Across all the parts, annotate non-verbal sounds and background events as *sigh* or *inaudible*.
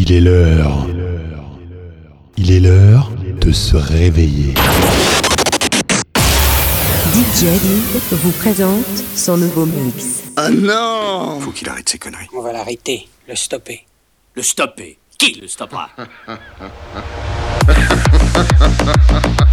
Il est l'heure. Il est l'heure de se réveiller. DJ vous présente son nouveau mix. Ah non Faut qu'il arrête ses conneries. On va l'arrêter, le stopper. Le stopper Qui le stoppera? *laughs*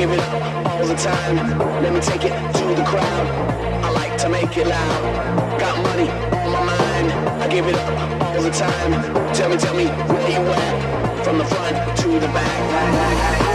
give it all the time. Let me take it to the crowd. I like to make it loud. Got money on my mind. I give it all the time. Tell me, tell me where you at. From the front to the back.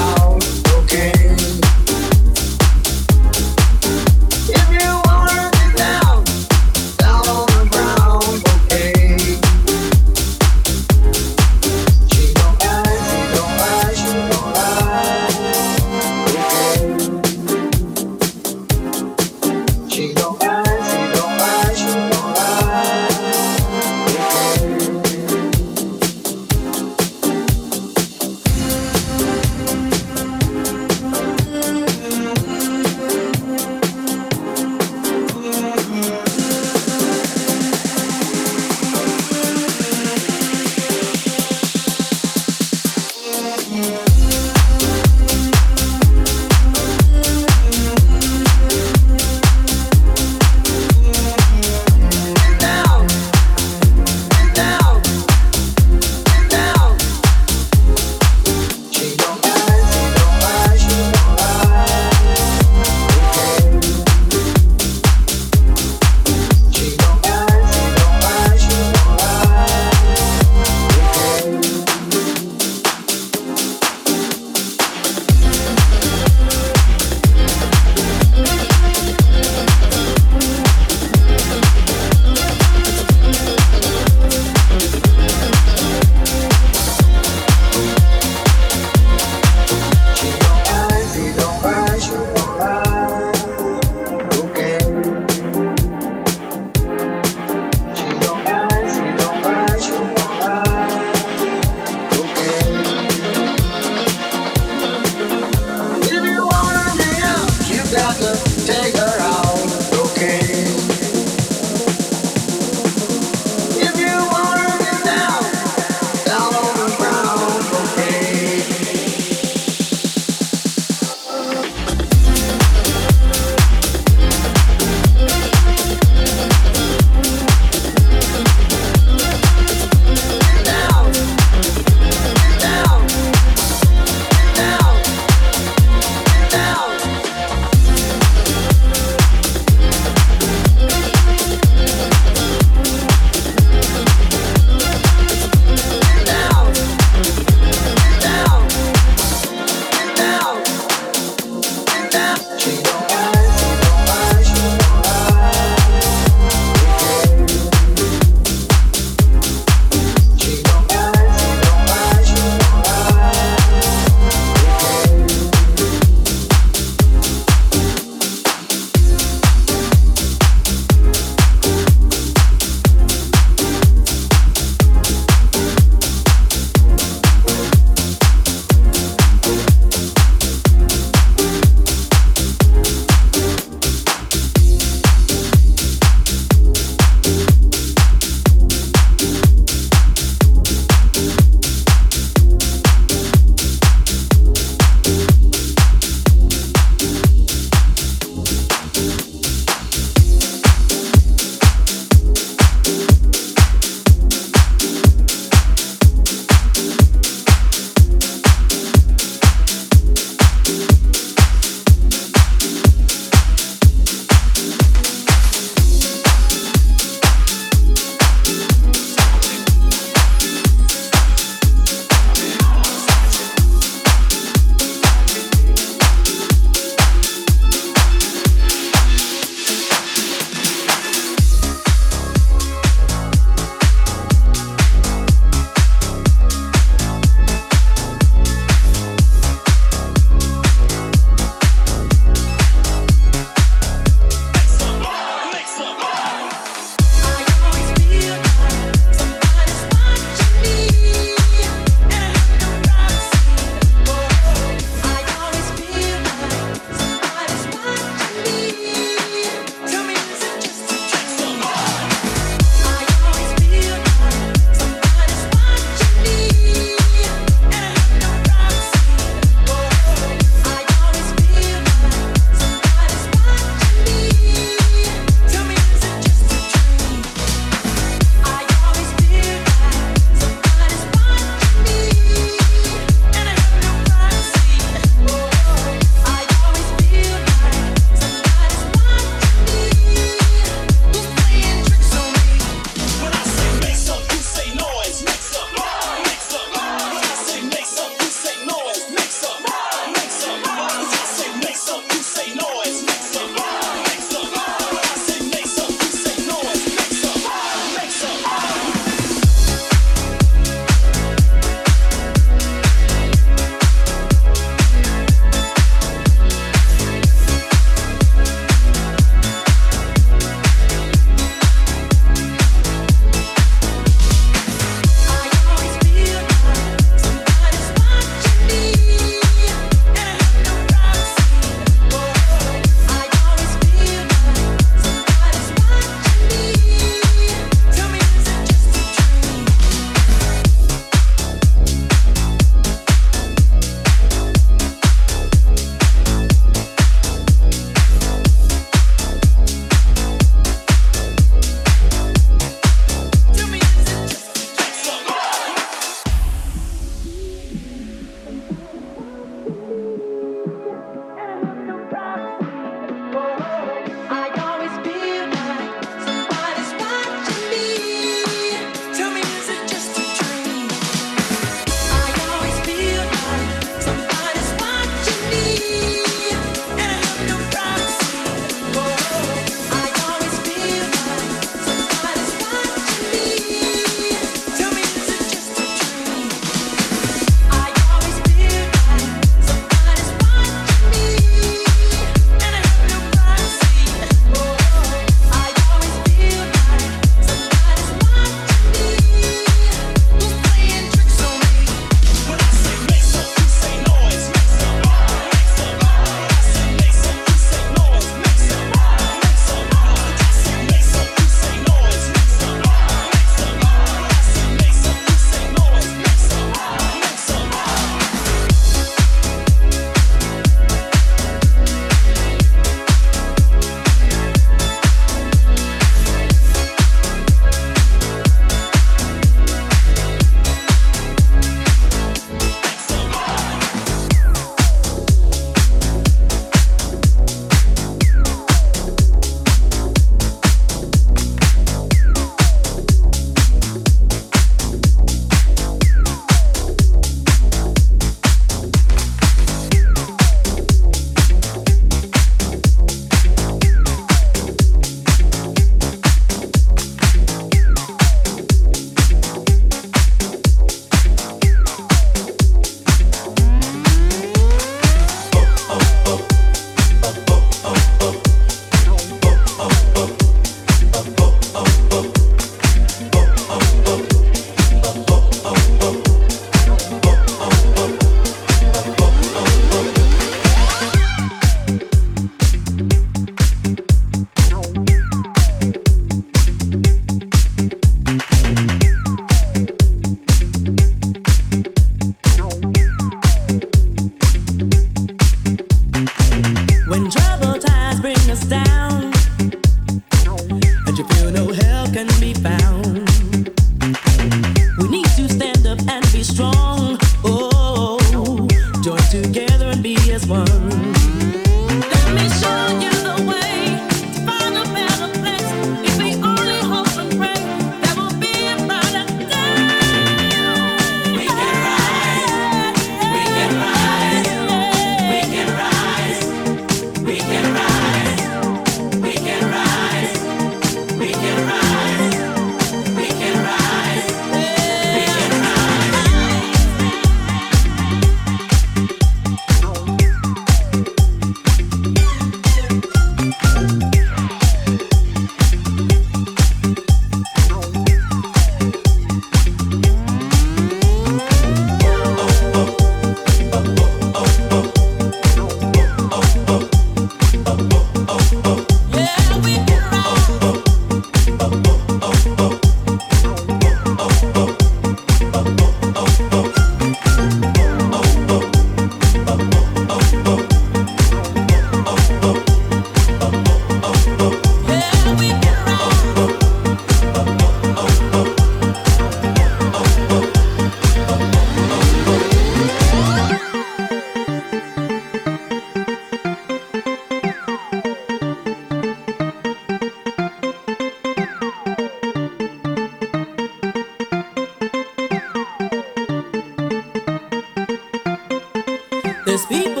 People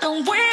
Don't worry.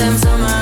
them summer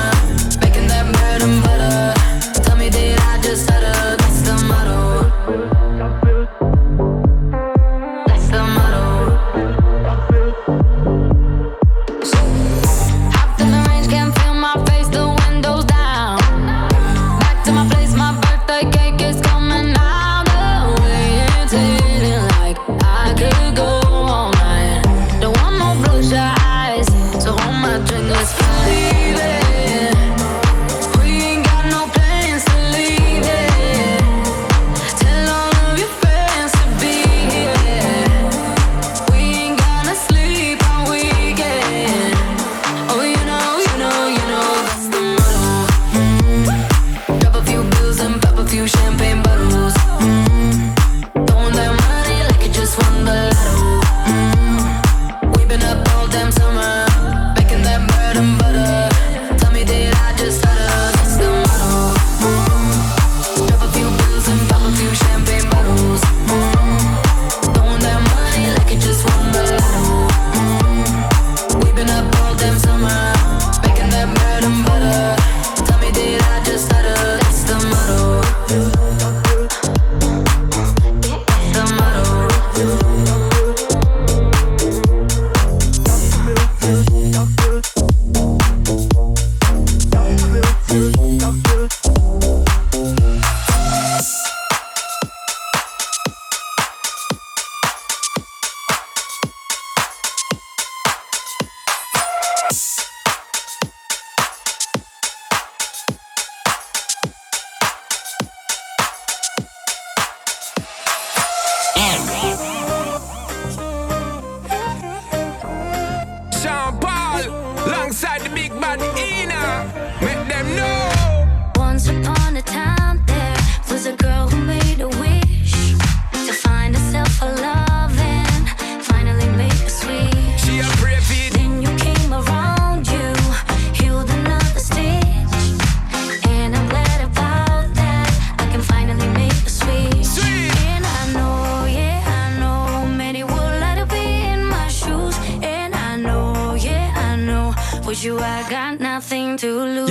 got nothing to lose.